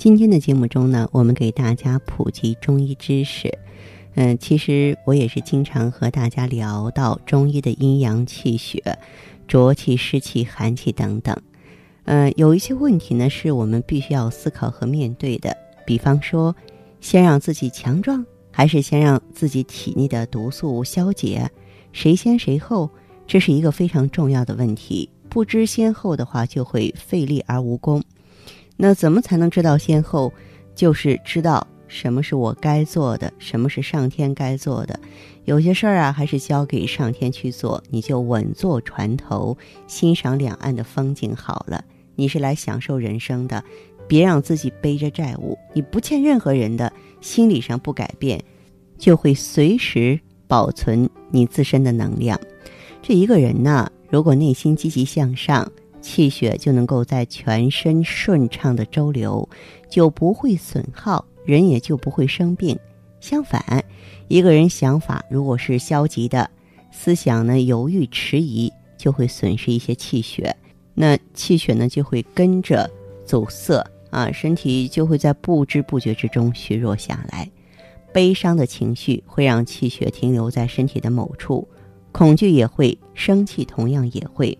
今天的节目中呢，我们给大家普及中医知识。嗯，其实我也是经常和大家聊到中医的阴阳气血、浊气、湿气、寒气等等。嗯，有一些问题呢，是我们必须要思考和面对的。比方说，先让自己强壮，还是先让自己体内的毒素消解？谁先谁后？这是一个非常重要的问题。不知先后的话，就会费力而无功。那怎么才能知道先后？就是知道什么是我该做的，什么是上天该做的。有些事儿啊，还是交给上天去做，你就稳坐船头，欣赏两岸的风景好了。你是来享受人生的，别让自己背着债务。你不欠任何人的，心理上不改变，就会随时保存你自身的能量。这一个人呢，如果内心积极向上。气血就能够在全身顺畅的周流，就不会损耗，人也就不会生病。相反，一个人想法如果是消极的，思想呢犹豫迟疑，就会损失一些气血，那气血呢就会跟着阻塞啊，身体就会在不知不觉之中虚弱下来。悲伤的情绪会让气血停留在身体的某处，恐惧也会，生气同样也会。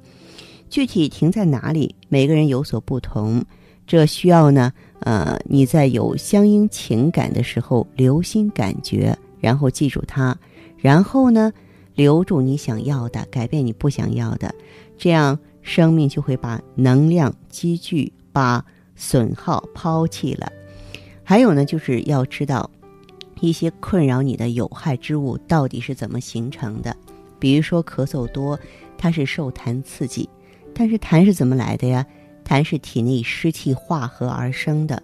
具体停在哪里，每个人有所不同，这需要呢，呃，你在有相应情感的时候留心感觉，然后记住它，然后呢，留住你想要的，改变你不想要的，这样生命就会把能量积聚，把损耗抛弃了。还有呢，就是要知道一些困扰你的有害之物到底是怎么形成的，比如说咳嗽多，它是受痰刺激。但是痰是怎么来的呀？痰是体内湿气化合而生的。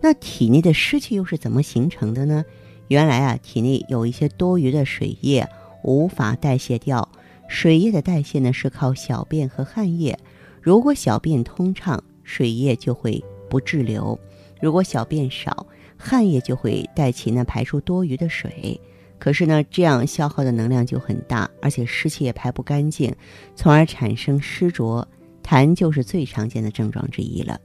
那体内的湿气又是怎么形成的呢？原来啊，体内有一些多余的水液无法代谢掉。水液的代谢呢，是靠小便和汗液。如果小便通畅，水液就会不滞留；如果小便少，汗液就会带起那排出多余的水。可是呢，这样消耗的能量就很大，而且湿气也排不干净，从而产生湿浊。痰就是最常见的症状之一了。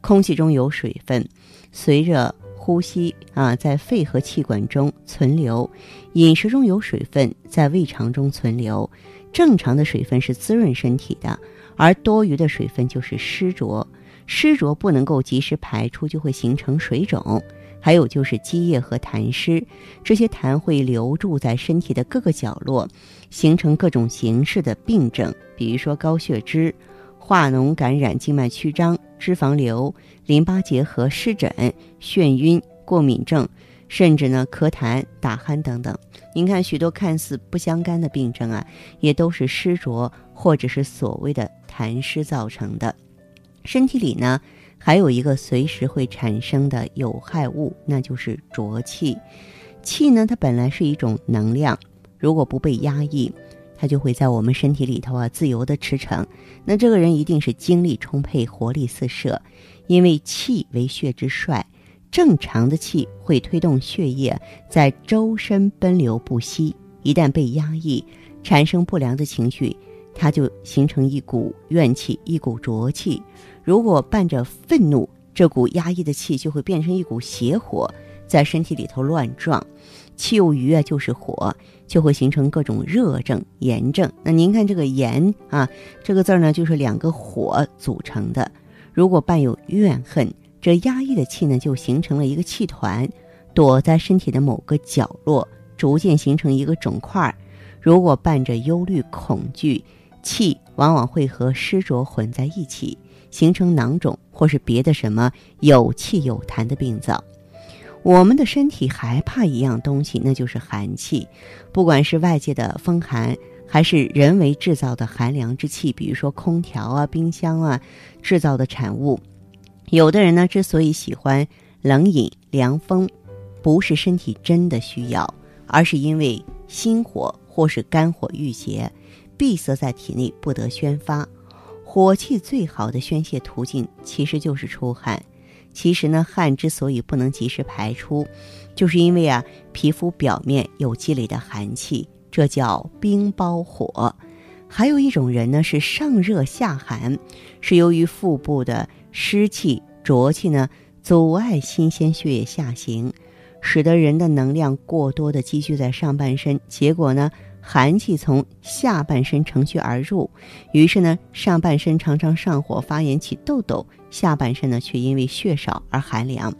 空气中有水分，随着呼吸啊，在肺和气管中存留；饮食中有水分，在胃肠中存留。正常的水分是滋润身体的，而多余的水分就是湿浊。湿浊不能够及时排出，就会形成水肿。还有就是积液和痰湿，这些痰会留住在身体的各个角落，形成各种形式的病症，比如说高血脂、化脓感染、静脉曲张、脂肪瘤、淋巴结核、湿疹、眩晕、过敏症，甚至呢咳痰、打鼾等等。您看，许多看似不相干的病症啊，也都是湿浊或者是所谓的痰湿造成的。身体里呢。还有一个随时会产生的有害物，那就是浊气。气呢，它本来是一种能量，如果不被压抑，它就会在我们身体里头啊自由的驰骋。那这个人一定是精力充沛、活力四射，因为气为血之帅，正常的气会推动血液在周身奔流不息。一旦被压抑，产生不良的情绪，它就形成一股怨气，一股浊气。如果伴着愤怒，这股压抑的气就会变成一股邪火，在身体里头乱撞。气有余啊，就是火，就会形成各种热症、炎症。那您看这个“炎”啊，这个字儿呢，就是两个火组成的。如果伴有怨恨，这压抑的气呢，就形成了一个气团，躲在身体的某个角落，逐渐形成一个肿块。如果伴着忧虑、恐惧，气往往会和湿浊混在一起。形成囊肿或是别的什么有气有痰的病灶，我们的身体还怕一样东西，那就是寒气。不管是外界的风寒，还是人为制造的寒凉之气，比如说空调啊、冰箱啊制造的产物。有的人呢，之所以喜欢冷饮凉风，不是身体真的需要，而是因为心火或是肝火郁结，闭塞在体内不得宣发。火气最好的宣泄途径其实就是出汗。其实呢，汗之所以不能及时排出，就是因为啊，皮肤表面有积累的寒气，这叫冰包火。还有一种人呢，是上热下寒，是由于腹部的湿气、浊气呢，阻碍新鲜血液下行，使得人的能量过多的积聚在上半身，结果呢。寒气从下半身乘虚而入，于是呢，上半身常常上火发炎起痘痘，下半身呢却因为血少而寒凉。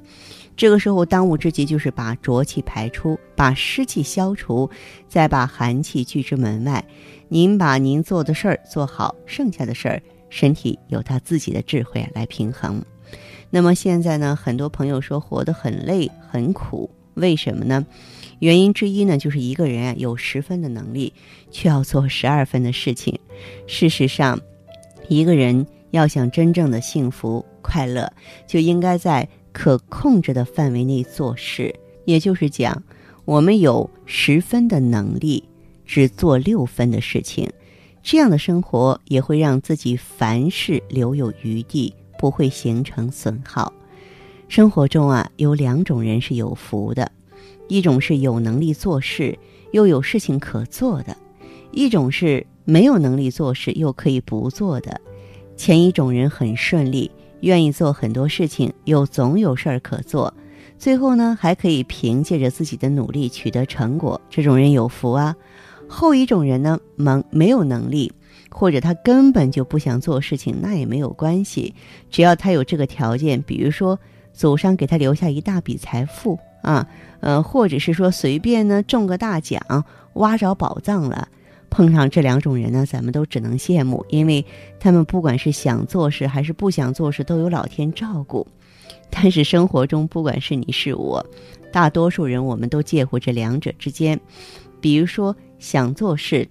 这个时候，当务之急就是把浊气排出，把湿气消除，再把寒气拒之门外。您把您做的事儿做好，剩下的事儿，身体有他自己的智慧来平衡。那么现在呢，很多朋友说活得很累很苦，为什么呢？原因之一呢，就是一个人啊有十分的能力，却要做十二分的事情。事实上，一个人要想真正的幸福快乐，就应该在可控制的范围内做事。也就是讲，我们有十分的能力，只做六分的事情，这样的生活也会让自己凡事留有余地，不会形成损耗。生活中啊，有两种人是有福的。一种是有能力做事又有事情可做的，一种是没有能力做事又可以不做的。前一种人很顺利，愿意做很多事情，又总有事儿可做，最后呢还可以凭借着自己的努力取得成果，这种人有福啊。后一种人呢，忙没有能力，或者他根本就不想做事情，那也没有关系，只要他有这个条件，比如说祖上给他留下一大笔财富。啊，呃，或者是说随便呢中个大奖，挖着宝藏了。碰上这两种人呢，咱们都只能羡慕，因为他们不管是想做事还是不想做事，都有老天照顾。但是生活中，不管是你是我，大多数人我们都介乎这两者之间。比如说想做事，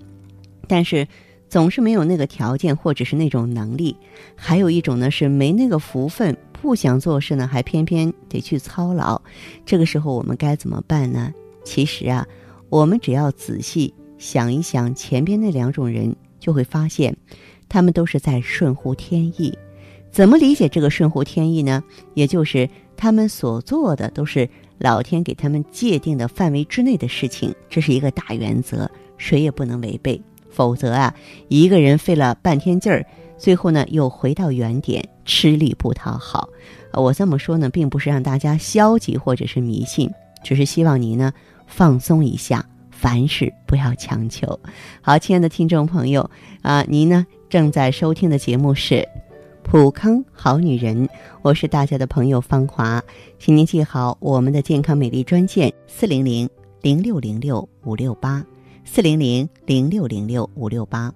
但是总是没有那个条件或者是那种能力；还有一种呢是没那个福分。不想做事呢，还偏偏得去操劳，这个时候我们该怎么办呢？其实啊，我们只要仔细想一想前边那两种人，就会发现，他们都是在顺乎天意。怎么理解这个顺乎天意呢？也就是他们所做的都是老天给他们界定的范围之内的事情，这是一个大原则，谁也不能违背。否则啊，一个人费了半天劲儿。最后呢，又回到原点，吃力不讨好。我这么说呢，并不是让大家消极或者是迷信，只是希望您呢放松一下，凡事不要强求。好，亲爱的听众朋友啊，您呢正在收听的节目是《普康好女人》，我是大家的朋友芳华，请您记好我们的健康美丽专线：四零零零六零六五六八，四零零零六零六五六八。